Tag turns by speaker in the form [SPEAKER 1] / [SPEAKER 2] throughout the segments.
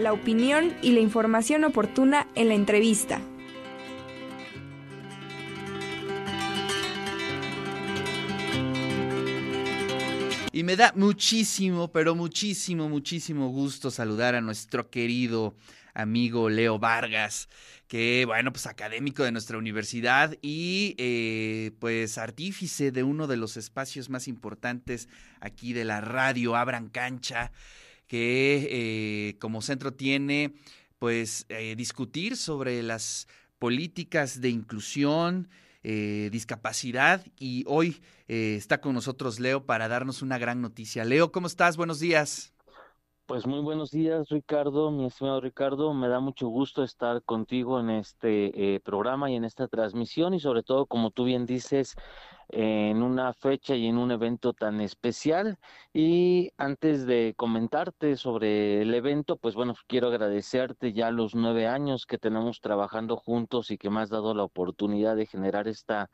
[SPEAKER 1] la opinión y la información oportuna en la entrevista.
[SPEAKER 2] Y me da muchísimo, pero muchísimo, muchísimo gusto saludar a nuestro querido amigo Leo Vargas, que bueno, pues académico de nuestra universidad y eh, pues artífice de uno de los espacios más importantes aquí de la radio, Abran Cancha, que eh, como centro tiene pues eh, discutir sobre las políticas de inclusión, eh, discapacidad y hoy está con nosotros Leo para darnos una gran noticia. Leo, ¿cómo estás? Buenos días.
[SPEAKER 3] Pues muy buenos días, Ricardo, mi estimado Ricardo. Me da mucho gusto estar contigo en este programa y en esta transmisión y sobre todo, como tú bien dices, en una fecha y en un evento tan especial. Y antes de comentarte sobre el evento, pues bueno, quiero agradecerte ya los nueve años que tenemos trabajando juntos y que me has dado la oportunidad de generar esta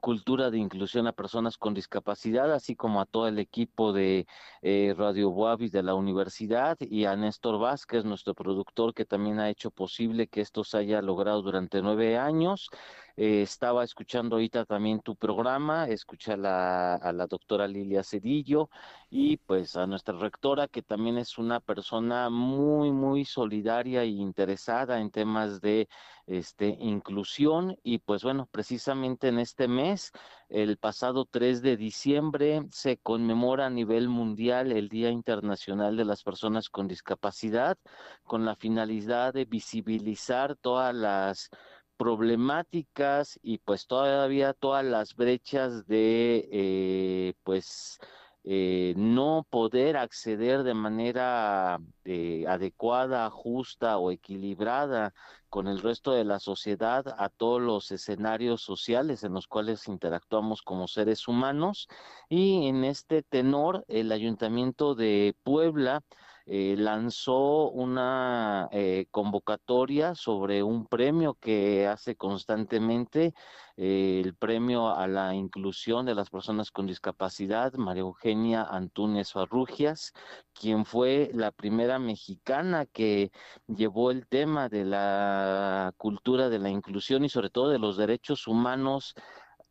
[SPEAKER 3] cultura de inclusión a personas con discapacidad, así como a todo el equipo de eh, Radio Boavis de la universidad y a Néstor Vázquez, nuestro productor, que también ha hecho posible que esto se haya logrado durante nueve años. Eh, estaba escuchando ahorita también tu programa, escucha a la, a la doctora Lilia Cedillo y pues a nuestra rectora, que también es una persona muy, muy solidaria e interesada en temas de este, inclusión. Y pues bueno, precisamente en este mes, el pasado 3 de diciembre, se conmemora a nivel mundial el Día Internacional de las Personas con Discapacidad, con la finalidad de visibilizar todas las problemáticas y pues todavía todas las brechas de eh, pues eh, no poder acceder de manera eh, adecuada, justa o equilibrada con el resto de la sociedad a todos los escenarios sociales en los cuales interactuamos como seres humanos. Y en este tenor, el Ayuntamiento de Puebla eh, lanzó una eh, convocatoria sobre un premio que hace constantemente, eh, el premio a la inclusión de las personas con discapacidad, María Eugenia Antúnez Farrugias, quien fue la primera mexicana que llevó el tema de la cultura de la inclusión y sobre todo de los derechos humanos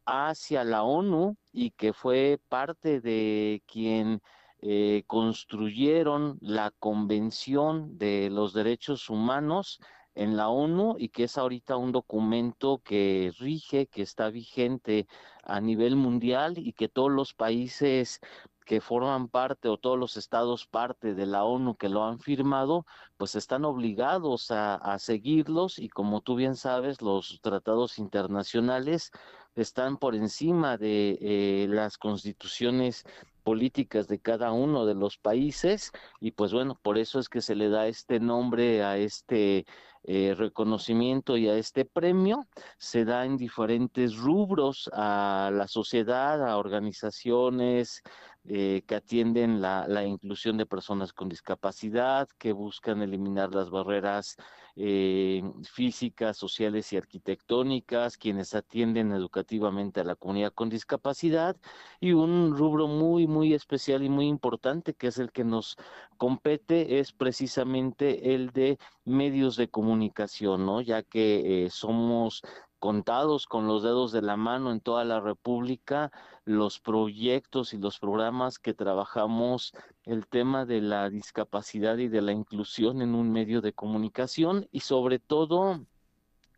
[SPEAKER 3] hacia la ONU y que fue parte de quien eh, construyeron la Convención de los Derechos Humanos en la ONU y que es ahorita un documento que rige, que está vigente a nivel mundial y que todos los países que forman parte o todos los estados parte de la ONU que lo han firmado, pues están obligados a, seguirlos y como tú bien sabes, los tratados internacionales están por encima de eh, las constituciones políticas de cada uno de los países y pues bueno, por eso es que se le da este nombre a este eh, reconocimiento y a este premio. Se da en diferentes rubros a la sociedad, a organizaciones, eh, que atienden la, la, inclusión de personas con discapacidad, que buscan eliminar las barreras eh, físicas, sociales y arquitectónicas, quienes atienden educativamente a la comunidad con discapacidad, y un rubro muy, muy especial y muy importante, que es el que nos compete, es precisamente el de medios de comunicación, ¿no? Ya que eh, somos contados con los dedos de la mano en toda la República los proyectos y los programas que trabajamos el tema de la discapacidad y de la inclusión en un medio de comunicación y sobre todo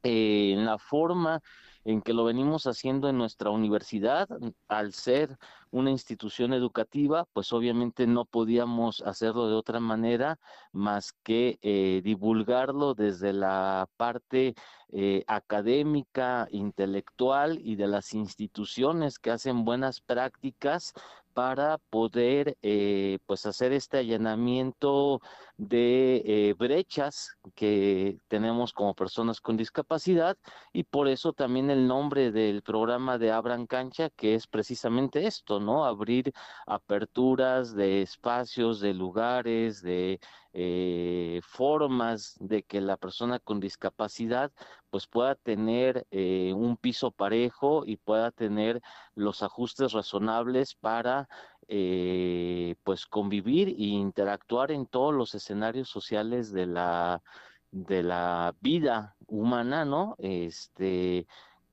[SPEAKER 3] eh, en la forma en que lo venimos haciendo en nuestra universidad, al ser una institución educativa, pues obviamente no podíamos hacerlo de otra manera más que eh, divulgarlo desde la parte eh, académica, intelectual y de las instituciones que hacen buenas prácticas para poder eh, pues hacer este allanamiento de eh, brechas que tenemos como personas con discapacidad y por eso también el nombre del programa de Abran Cancha que es precisamente esto, ¿no? Abrir aperturas de espacios, de lugares, de eh, formas de que la persona con discapacidad pues pueda tener eh, un piso parejo y pueda tener los ajustes razonables para eh, pues convivir e interactuar en todos los escenarios sociales de la de la vida humana, ¿no? Este,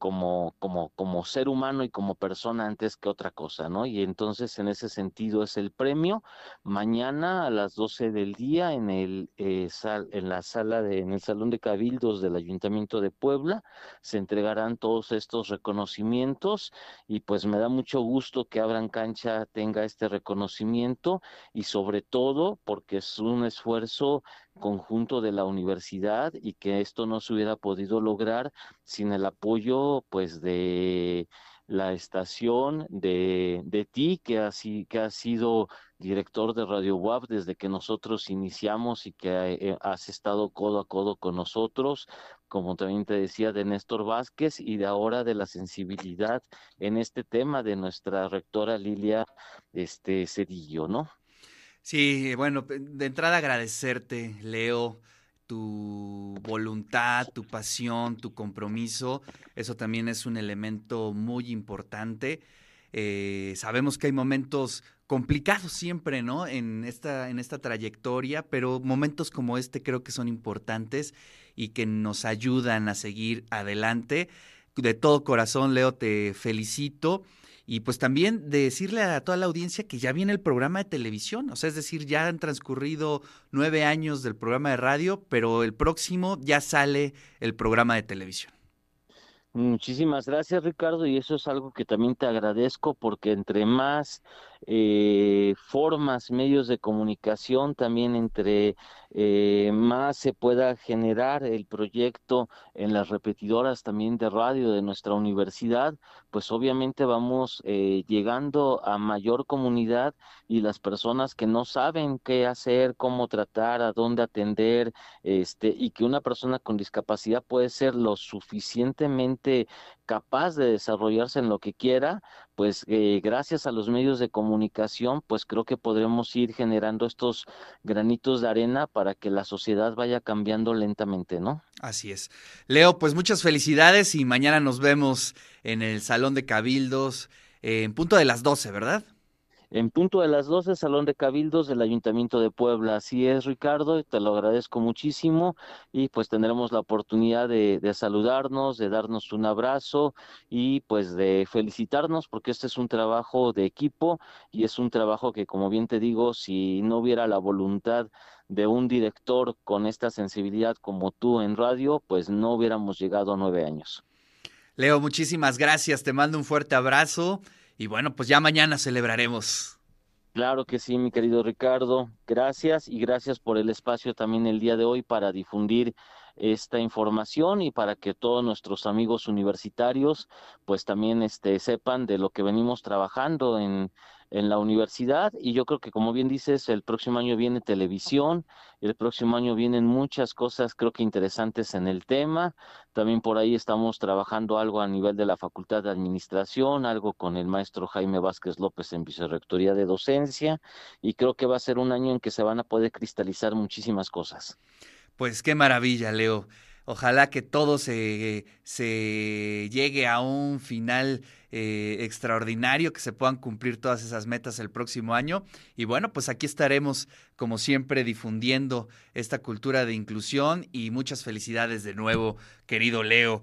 [SPEAKER 3] como, como, como ser humano y como persona antes que otra cosa, ¿no? Y entonces en ese sentido es el premio. Mañana a las 12 del día en el eh, en la sala de, en el Salón de Cabildos del Ayuntamiento de Puebla se entregarán todos estos reconocimientos y pues me da mucho gusto que Abran Cancha tenga este reconocimiento y sobre todo porque es un esfuerzo conjunto de la universidad y que esto no se hubiera podido lograr sin el apoyo pues de la estación de, de ti que ha, que ha sido director de Radio WAP desde que nosotros iniciamos y que eh, has estado codo a codo con nosotros, como también te decía, de Néstor Vázquez y de ahora de la sensibilidad en este tema de nuestra rectora Lilia este, Cedillo, ¿no?
[SPEAKER 2] Sí, bueno, de entrada agradecerte, Leo, tu voluntad, tu pasión, tu compromiso. Eso también es un elemento muy importante. Eh, sabemos que hay momentos complicados siempre, ¿no? En esta, en esta trayectoria, pero momentos como este creo que son importantes y que nos ayudan a seguir adelante. De todo corazón, Leo, te felicito. Y pues también decirle a toda la audiencia que ya viene el programa de televisión, o sea, es decir, ya han transcurrido nueve años del programa de radio, pero el próximo ya sale el programa de televisión.
[SPEAKER 3] Muchísimas gracias Ricardo y eso es algo que también te agradezco porque entre más eh, formas, medios de comunicación, también entre eh, más se pueda generar el proyecto en las repetidoras también de radio de nuestra universidad, pues obviamente vamos eh, llegando a mayor comunidad y las personas que no saben qué hacer, cómo tratar, a dónde atender, este, y que una persona con discapacidad puede ser lo suficientemente capaz de desarrollarse en lo que quiera, pues eh, gracias a los medios de comunicación, pues creo que podremos ir generando estos granitos de arena para que la sociedad vaya cambiando lentamente, ¿no?
[SPEAKER 2] Así es. Leo, pues muchas felicidades y mañana nos vemos en el Salón de Cabildos en punto de las 12, ¿verdad?
[SPEAKER 3] En punto de las 12, Salón de Cabildos del Ayuntamiento de Puebla. Así es, Ricardo, te lo agradezco muchísimo y pues tendremos la oportunidad de, de, saludarnos, de darnos un abrazo y pues de felicitarnos porque este es un trabajo de equipo y es un trabajo que, como bien te digo, si no hubiera la voluntad de un director con esta sensibilidad como tú en radio, pues no hubiéramos llegado a nueve años.
[SPEAKER 2] Leo, muchísimas gracias, te mando un fuerte abrazo y bueno, pues ya mañana celebraremos.
[SPEAKER 3] Claro que sí, mi querido Ricardo. Gracias y gracias por el espacio también el día de hoy para difundir esta información y para que todos nuestros amigos universitarios pues también este sepan de lo que venimos trabajando en en la universidad y yo creo que como bien dices, el próximo año viene televisión, el próximo año vienen muchas cosas creo que interesantes en el tema, también por ahí estamos trabajando algo a nivel de la Facultad de Administración, algo con el maestro Jaime Vázquez López en Vicerrectoría de Docencia y creo que va a ser un año en que se van a poder cristalizar muchísimas cosas.
[SPEAKER 2] Pues qué maravilla, Leo. Ojalá que todo se, se llegue a un final eh, extraordinario, que se puedan cumplir todas esas metas el próximo año. Y bueno, pues aquí estaremos, como siempre, difundiendo esta cultura de inclusión y muchas felicidades de nuevo, querido Leo.